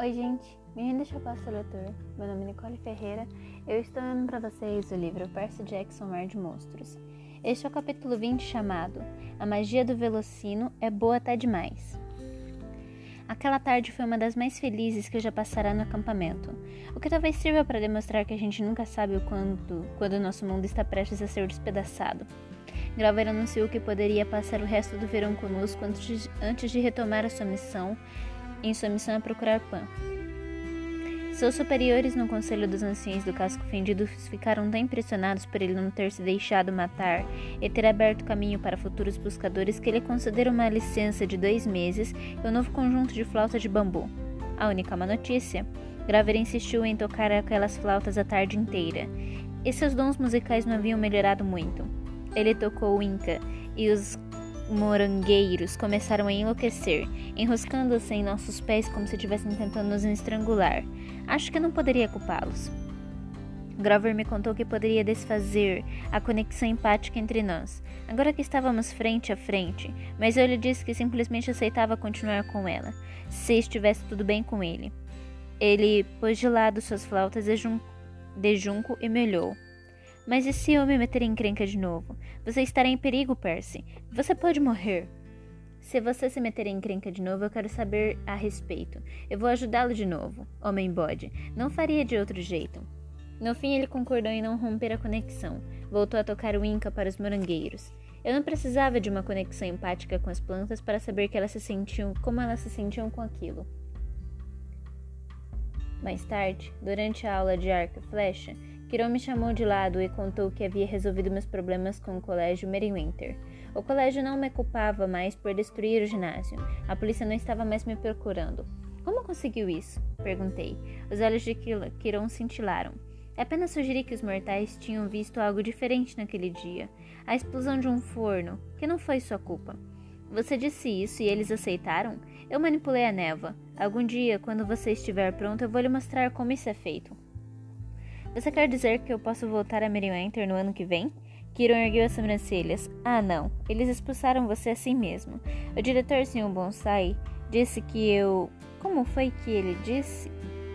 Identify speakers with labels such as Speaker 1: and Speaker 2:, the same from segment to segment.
Speaker 1: Oi, gente. Bem-vindos ao Passo Leitor. Meu nome é Nicole Ferreira. Eu estou lendo para vocês o livro Percy Jackson Mar de Monstros. Este é o capítulo 20 chamado A Magia do Velocino é Boa Até Demais. Aquela tarde foi uma das mais felizes que eu já passara no acampamento, o que talvez sirva para demonstrar que a gente nunca sabe o quanto quando o nosso mundo está prestes a ser despedaçado. Graver anunciou que poderia passar o resto do verão conosco antes de retomar a sua missão em sua missão a procurar Pan. Seus superiores no Conselho dos Anciães do Casco Fendido ficaram tão impressionados por ele não ter se deixado matar e ter aberto caminho para futuros buscadores que ele concederam uma licença de dois meses e um novo conjunto de flauta de bambu. A única má notícia: Graver insistiu em tocar aquelas flautas a tarde inteira, e seus dons musicais não haviam melhorado muito. Ele tocou o Inca e os morangueiros começaram a enlouquecer, enroscando-se em nossos pés como se estivessem tentando nos estrangular. Acho que não poderia culpá-los. Grover me contou que poderia desfazer a conexão empática entre nós, agora que estávamos frente a frente, mas eu lhe disse que simplesmente aceitava continuar com ela, se estivesse tudo bem com ele. Ele pôs de lado suas flautas de, jun de junco e me olhou. Mas e se eu me meter em encrenca de novo? Você estará em perigo, Percy. Você pode morrer. Se você se meter em encrenca de novo, eu quero saber a respeito. Eu vou ajudá-lo de novo, homem bode. Não faria de outro jeito. No fim, ele concordou em não romper a conexão. Voltou a tocar o Inca para os morangueiros. Eu não precisava de uma conexão empática com as plantas para saber que elas se sentiam como elas se sentiam com aquilo. Mais tarde, durante a aula de arco e flecha, Kiron me chamou de lado e contou que havia resolvido meus problemas com o colégio Merriwinter. O colégio não me culpava mais por destruir o ginásio. A polícia não estava mais me procurando. Como conseguiu isso? Perguntei. Os olhos de Kiron cintilaram. Apenas sugeri que os mortais tinham visto algo diferente naquele dia. A explosão de um forno, que não foi sua culpa. Você disse isso e eles aceitaram? Eu manipulei a névoa. Algum dia, quando você estiver pronto, eu vou lhe mostrar como isso é feito. Você quer dizer que eu posso voltar a Merryweather no ano que vem? Kiron ergueu as sobrancelhas. Ah, não. Eles expulsaram você assim mesmo. O diretor, Sr. Bonsai, disse que eu... Como foi que ele disse?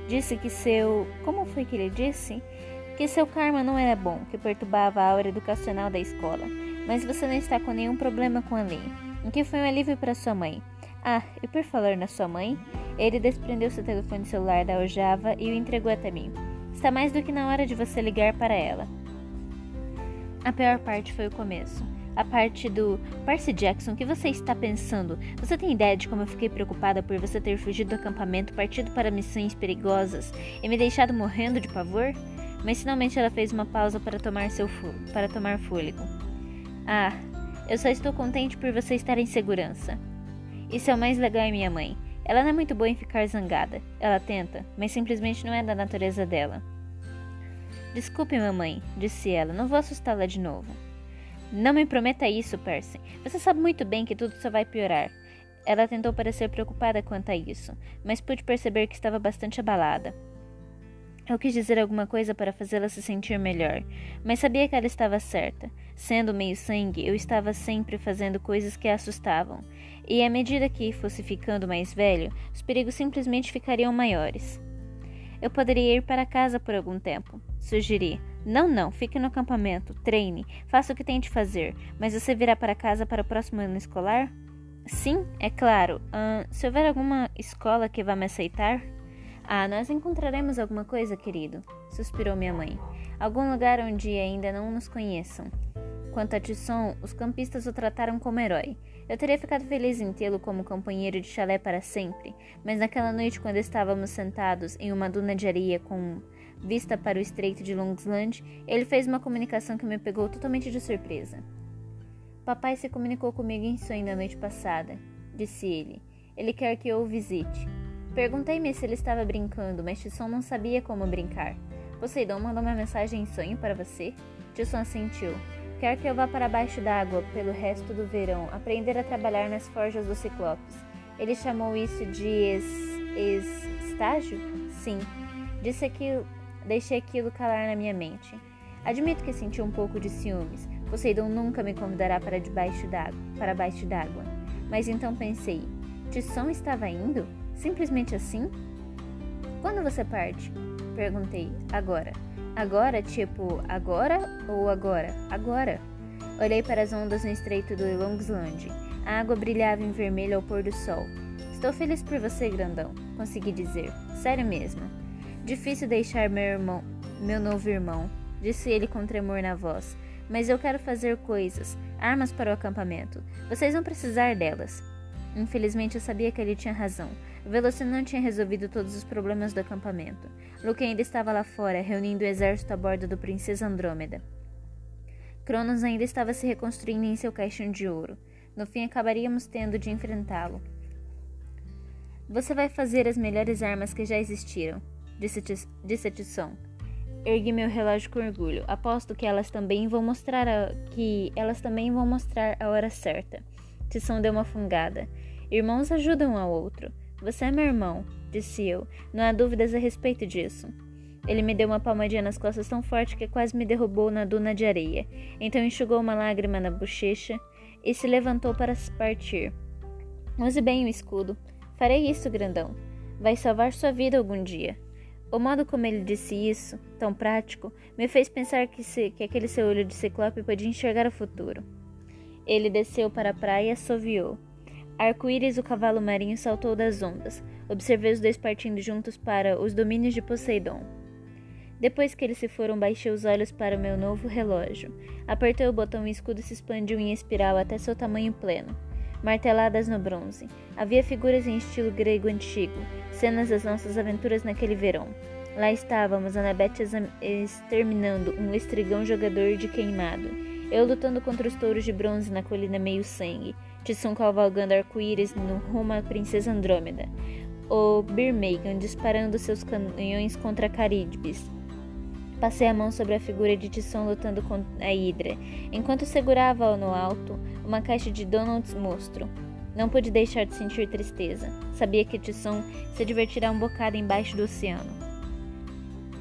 Speaker 1: Disse que seu... Como foi que ele disse? Que seu karma não era bom, que perturbava a aura educacional da escola. Mas você não está com nenhum problema com a lei. O que foi um alívio para sua mãe. Ah, e por falar na sua mãe, ele desprendeu seu telefone celular da aljava e o entregou até mim. Está mais do que na hora de você ligar para ela. A pior parte foi o começo. A parte do Percy Jackson, que você está pensando? Você tem ideia de como eu fiquei preocupada por você ter fugido do acampamento, partido para missões perigosas e me deixado morrendo de pavor? Mas finalmente ela fez uma pausa para tomar seu para tomar fôlego. Ah, eu só estou contente por você estar em segurança. Isso é o mais legal em minha mãe. Ela não é muito boa em ficar zangada. Ela tenta, mas simplesmente não é da natureza dela. Desculpe, mamãe, disse ela. Não vou assustá-la de novo. Não me prometa isso, Percy. Você sabe muito bem que tudo só vai piorar. Ela tentou parecer preocupada quanto a isso, mas pude perceber que estava bastante abalada. Eu quis dizer alguma coisa para fazê-la se sentir melhor, mas sabia que ela estava certa. Sendo meio sangue, eu estava sempre fazendo coisas que a assustavam, e à medida que fosse ficando mais velho, os perigos simplesmente ficariam maiores. Eu poderia ir para casa por algum tempo, sugeri. Não, não, fique no acampamento, treine, faça o que tente fazer, mas você virá para casa para o próximo ano escolar? Sim, é claro. Uh, se houver alguma escola que vá me aceitar, ah, nós encontraremos alguma coisa, querido, suspirou minha mãe. Algum lugar onde ainda não nos conheçam. Quanto a Tisson, os campistas o trataram como herói. Eu teria ficado feliz em tê-lo como companheiro de chalé para sempre, mas naquela noite, quando estávamos sentados em uma duna de areia com vista para o estreito de Longsland, ele fez uma comunicação que me pegou totalmente de surpresa. Papai se comunicou comigo em sonho na noite passada, disse ele. Ele quer que eu o visite. Perguntei-me se ele estava brincando, mas Tisson não sabia como brincar. Poseidon mandou uma mensagem em sonho para você? Tisson assentiu. Quer que eu vá para baixo d'água pelo resto do verão, aprender a trabalhar nas forjas dos Ciclopes. Ele chamou isso de es, es, estágio? Sim. Disse aquilo, deixei aquilo calar na minha mente. Admito que senti um pouco de ciúmes. Poseidon nunca me convidará para debaixo d'água, para baixo d'água. Mas então pensei, Tisson estava indo? Simplesmente assim? Quando você parte? Perguntei. Agora. Agora, tipo, agora ou agora? Agora. Olhei para as ondas no estreito do Longsland. A água brilhava em vermelho ao pôr do sol. Estou feliz por você, grandão, consegui dizer. Sério mesmo. Difícil deixar meu irmão, meu novo irmão, disse ele com tremor na voz. Mas eu quero fazer coisas, armas para o acampamento. Vocês vão precisar delas. Infelizmente eu sabia que ele tinha razão. O não tinha resolvido todos os problemas do acampamento. Luke ainda estava lá fora, reunindo o exército a bordo do Princesa Andrômeda. Cronos ainda estava se reconstruindo em seu caixão de ouro. No fim, acabaríamos tendo de enfrentá-lo. Você vai fazer as melhores armas que já existiram, disse, Tisson. Ergui meu relógio com orgulho. Aposto que elas também vão mostrar a, que elas também vão mostrar a hora certa. Tisson deu uma fungada. Irmãos ajudam um ao outro. Você é meu irmão, disse eu. Não há dúvidas a respeito disso. Ele me deu uma palmadinha nas costas tão forte que quase me derrubou na duna de areia. Então enxugou uma lágrima na bochecha e se levantou para partir. Use bem o escudo. Farei isso, grandão. Vai salvar sua vida algum dia. O modo como ele disse isso, tão prático, me fez pensar que, se, que aquele seu olho de ciclope podia enxergar o futuro. Ele desceu para a praia e assoviou. Arco-íris, o cavalo marinho, saltou das ondas. Observei os dois partindo juntos para os domínios de Poseidon. Depois que eles se foram, baixei os olhos para o meu novo relógio. Apertei o botão e o escudo se expandiu em espiral até seu tamanho pleno marteladas no bronze. Havia figuras em estilo grego antigo, cenas das nossas aventuras naquele verão. Lá estávamos, Anabete exterminando um estrigão jogador de queimado. Eu lutando contra os touros de bronze na colina meio-sangue. Tisson cavalgando arco-íris no rumo à princesa Andrômeda. O Birmegan disparando seus canhões contra Carídibes. Passei a mão sobre a figura de Tisson lutando com a Hidra, enquanto segurava no alto uma caixa de Donald's monstro. Não pude deixar de sentir tristeza. Sabia que Tisson se divertirá um bocado embaixo do oceano.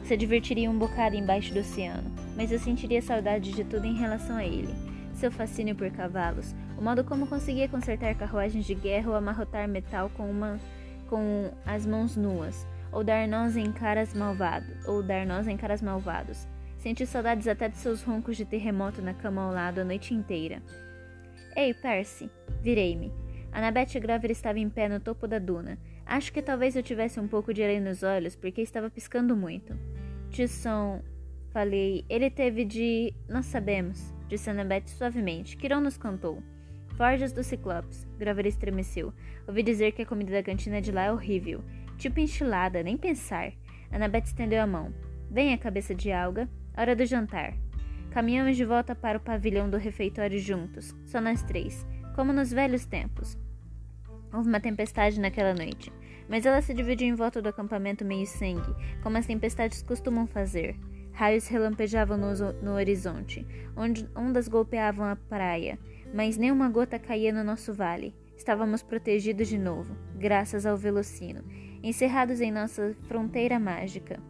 Speaker 1: Se divertiria um bocado embaixo do oceano, mas eu sentiria saudade de tudo em relação a ele. Seu fascínio por cavalos, o modo como conseguia consertar carruagens de guerra ou amarrotar metal com uma com as mãos nuas, ou dar nós em caras malvados, ou dar nós em caras malvados. Senti saudades até de seus roncos de terremoto na cama ao lado a noite inteira. Ei, Percy! Virei-me. Annabeth Grover estava em pé no topo da duna. Acho que talvez eu tivesse um pouco de areia nos olhos, porque estava piscando muito. Tisson, falei, ele teve de. Nós sabemos, disse Annabeth suavemente. Quirón nos contou. Forjas do Ciclopes. Grover estremeceu. Ouvi dizer que a comida da cantina de lá é horrível. Tipo enchilada, nem pensar. Annabeth estendeu a mão. Venha, cabeça de alga. Hora do jantar. Caminhamos de volta para o pavilhão do refeitório juntos, só nós três, como nos velhos tempos. Houve uma tempestade naquela noite, mas ela se dividiu em volta do acampamento meio sangue, como as tempestades costumam fazer. Raios relampejavam no, no horizonte, onde ondas golpeavam a praia, mas nenhuma gota caía no nosso vale. Estávamos protegidos de novo, graças ao Velocino, encerrados em nossa fronteira mágica.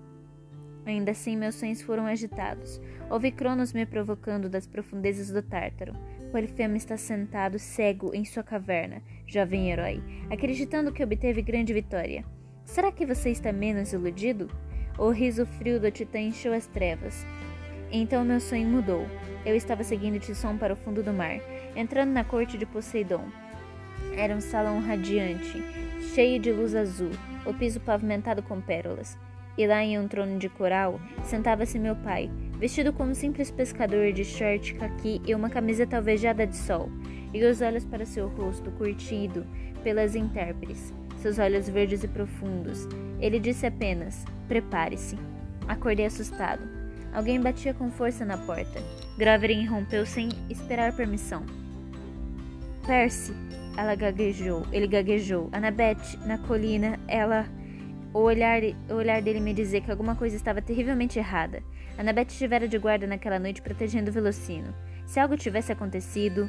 Speaker 1: Ainda assim, meus sonhos foram agitados. Ouvi Cronos me provocando das profundezas do Tártaro. Polifemo está sentado cego em sua caverna, jovem herói, acreditando que obteve grande vitória. Será que você está menos iludido? O riso frio do titã encheu as trevas. Então meu sonho mudou. Eu estava seguindo Tisson para o fundo do mar, entrando na corte de Poseidon. Era um salão radiante, cheio de luz azul, o piso pavimentado com pérolas. E lá em um trono de coral sentava-se meu pai, vestido como um simples pescador de short caqui e uma camiseta alvejada de sol, e os olhos para seu rosto curtido pelas intérpretes, seus olhos verdes e profundos. Ele disse apenas: Prepare-se. Acordei assustado. Alguém batia com força na porta. Grover irrompeu sem esperar permissão. Percy, ela gaguejou. Ele gaguejou. Annabeth, na colina, ela. O olhar, o olhar dele me dizia que alguma coisa estava terrivelmente errada. Annabeth estivera de guarda naquela noite protegendo o Velocino. Se algo tivesse acontecido.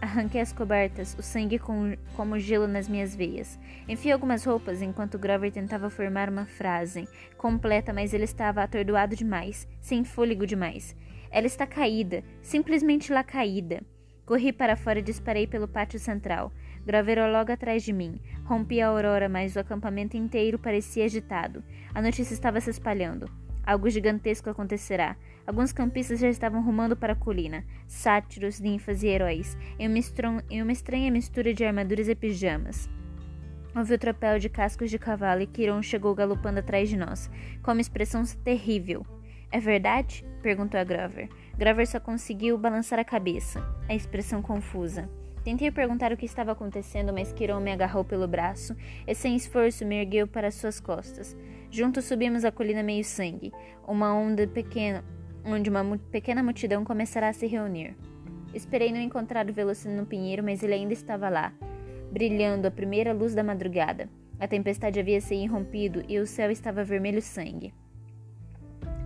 Speaker 1: Arranquei as cobertas, o sangue com, como gelo nas minhas veias. Enfiei algumas roupas enquanto Grover tentava formar uma frase completa, mas ele estava atordoado demais, sem fôlego demais. Ela está caída, simplesmente lá caída. Corri para fora e disparei pelo pátio central. Grover logo atrás de mim. Rompi a aurora, mas o acampamento inteiro parecia agitado. A notícia estava se espalhando. Algo gigantesco acontecerá. Alguns campistas já estavam rumando para a colina. Sátiros, ninfas e heróis, em uma, em uma estranha mistura de armaduras e pijamas. Houve o tropel de cascos de cavalo e Kiron chegou galopando atrás de nós, com uma expressão terrível. É verdade? perguntou a Grover. Grover só conseguiu balançar a cabeça, a expressão confusa. Tentei perguntar o que estava acontecendo, mas Kiron me agarrou pelo braço e, sem esforço, me ergueu para suas costas. Juntos subimos a colina meio sangue, uma onda pequena, onde uma pequena multidão começará a se reunir. Esperei não encontrar o Velocino no pinheiro, mas ele ainda estava lá, brilhando a primeira luz da madrugada. A tempestade havia se irrompido e o céu estava vermelho sangue.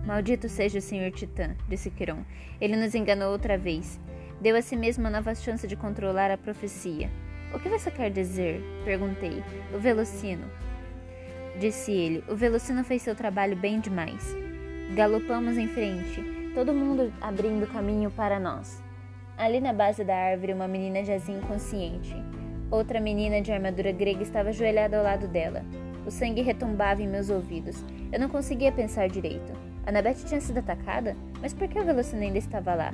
Speaker 1: Maldito seja o Senhor Titã, disse Quiron. Ele nos enganou outra vez. Deu a si mesmo uma nova chance de controlar a profecia. O que você quer dizer? Perguntei. O Velocino. Disse ele. O Velocino fez seu trabalho bem demais. Galopamos em frente, todo mundo abrindo caminho para nós. Ali na base da árvore, uma menina jazia inconsciente. Outra menina de armadura grega estava ajoelhada ao lado dela. O sangue retumbava em meus ouvidos. Eu não conseguia pensar direito. Annabeth tinha sido atacada? Mas por que o Velocino ainda estava lá?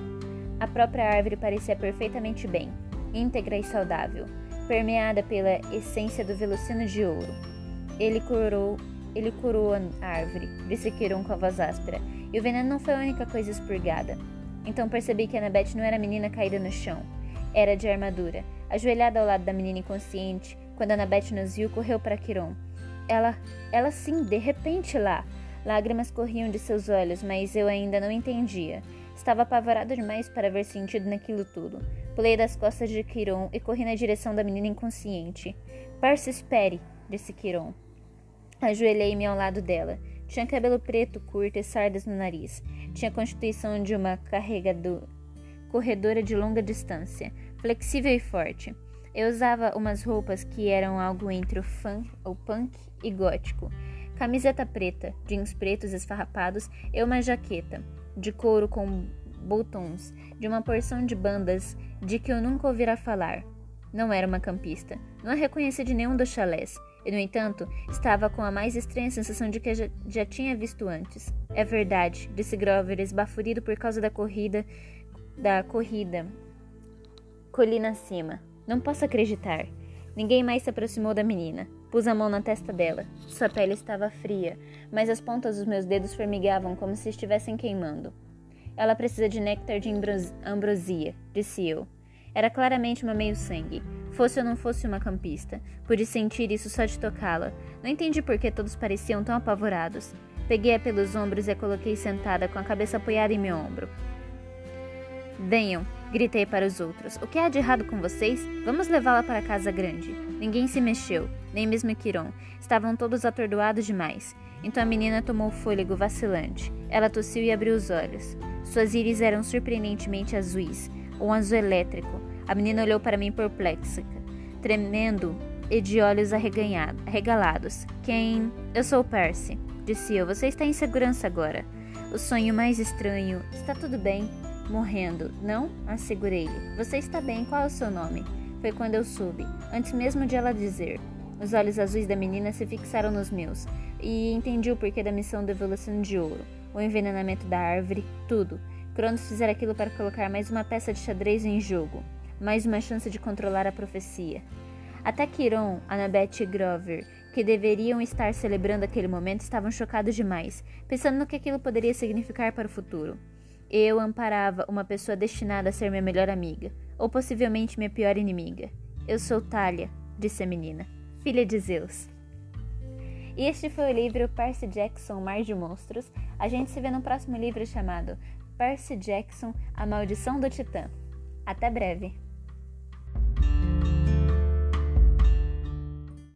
Speaker 1: A própria árvore parecia perfeitamente bem, íntegra e saudável, permeada pela essência do Velocino de ouro. Ele curou ele curou a árvore, disse Kiron com a voz áspera, e o veneno não foi a única coisa expurgada. Então percebi que Annabeth não era a menina caída no chão. Era de armadura. Ajoelhada ao lado da menina inconsciente, quando Annabeth nos viu, correu para Kiron. Ela, ela sim, de repente lá. Lágrimas corriam de seus olhos, mas eu ainda não entendia. Estava apavorado demais para ver sentido naquilo tudo. Pulei das costas de Kiron e corri na direção da menina inconsciente. Percy, espere, disse Kiron. Ajoelhei-me ao lado dela. Tinha cabelo preto curto e sardas no nariz. Tinha a constituição de uma carregador... corredora de longa distância, flexível e forte. Eu usava umas roupas que eram algo entre o funk, o punk e gótico. Camiseta preta, jeans pretos esfarrapados e uma jaqueta de couro com botões de uma porção de bandas de que eu nunca ouvira falar. Não era uma campista. Não a reconheci de nenhum dos chalés. E, no entanto, estava com a mais estranha sensação de que já, já tinha visto antes. É verdade, disse Grover, esbaforido por causa da corrida. da corrida. Colina acima. Não posso acreditar. Ninguém mais se aproximou da menina. Pus a mão na testa dela. Sua pele estava fria, mas as pontas dos meus dedos formigavam como se estivessem queimando. Ela precisa de néctar de ambrosia, disse eu. Era claramente uma meio-sangue. Fosse ou não fosse uma campista, pude sentir isso só de tocá-la. Não entendi por que todos pareciam tão apavorados. Peguei-a pelos ombros e a coloquei sentada, com a cabeça apoiada em meu ombro. Venham, gritei para os outros. O que há de errado com vocês? Vamos levá-la para a casa grande. Ninguém se mexeu, nem mesmo Quiron. Estavam todos atordoados demais. Então a menina tomou fôlego vacilante. Ela tossiu e abriu os olhos. Suas íris eram surpreendentemente azuis, um azul elétrico, a menina olhou para mim perplexa, tremendo e de olhos arregalados. Quem? Eu sou Percy, disse eu. Você está em segurança agora. O sonho mais estranho. Está tudo bem? Morrendo, não? Assegurei-lhe. Você está bem. Qual é o seu nome? Foi quando eu soube, antes mesmo de ela dizer. Os olhos azuis da menina se fixaram nos meus, e entendi o porquê da missão do evolução de ouro, o envenenamento da árvore, tudo. Cronos fizera aquilo para colocar mais uma peça de xadrez em jogo mais uma chance de controlar a profecia. Até Quiron, Annabeth e Grover, que deveriam estar celebrando aquele momento, estavam chocados demais, pensando no que aquilo poderia significar para o futuro. Eu amparava uma pessoa destinada a ser minha melhor amiga, ou possivelmente minha pior inimiga. Eu sou Talia, disse a menina, filha de Zeus. E este foi o livro Percy Jackson Mar de Monstros. A gente se vê no próximo livro chamado Percy Jackson A Maldição do Titã. Até breve!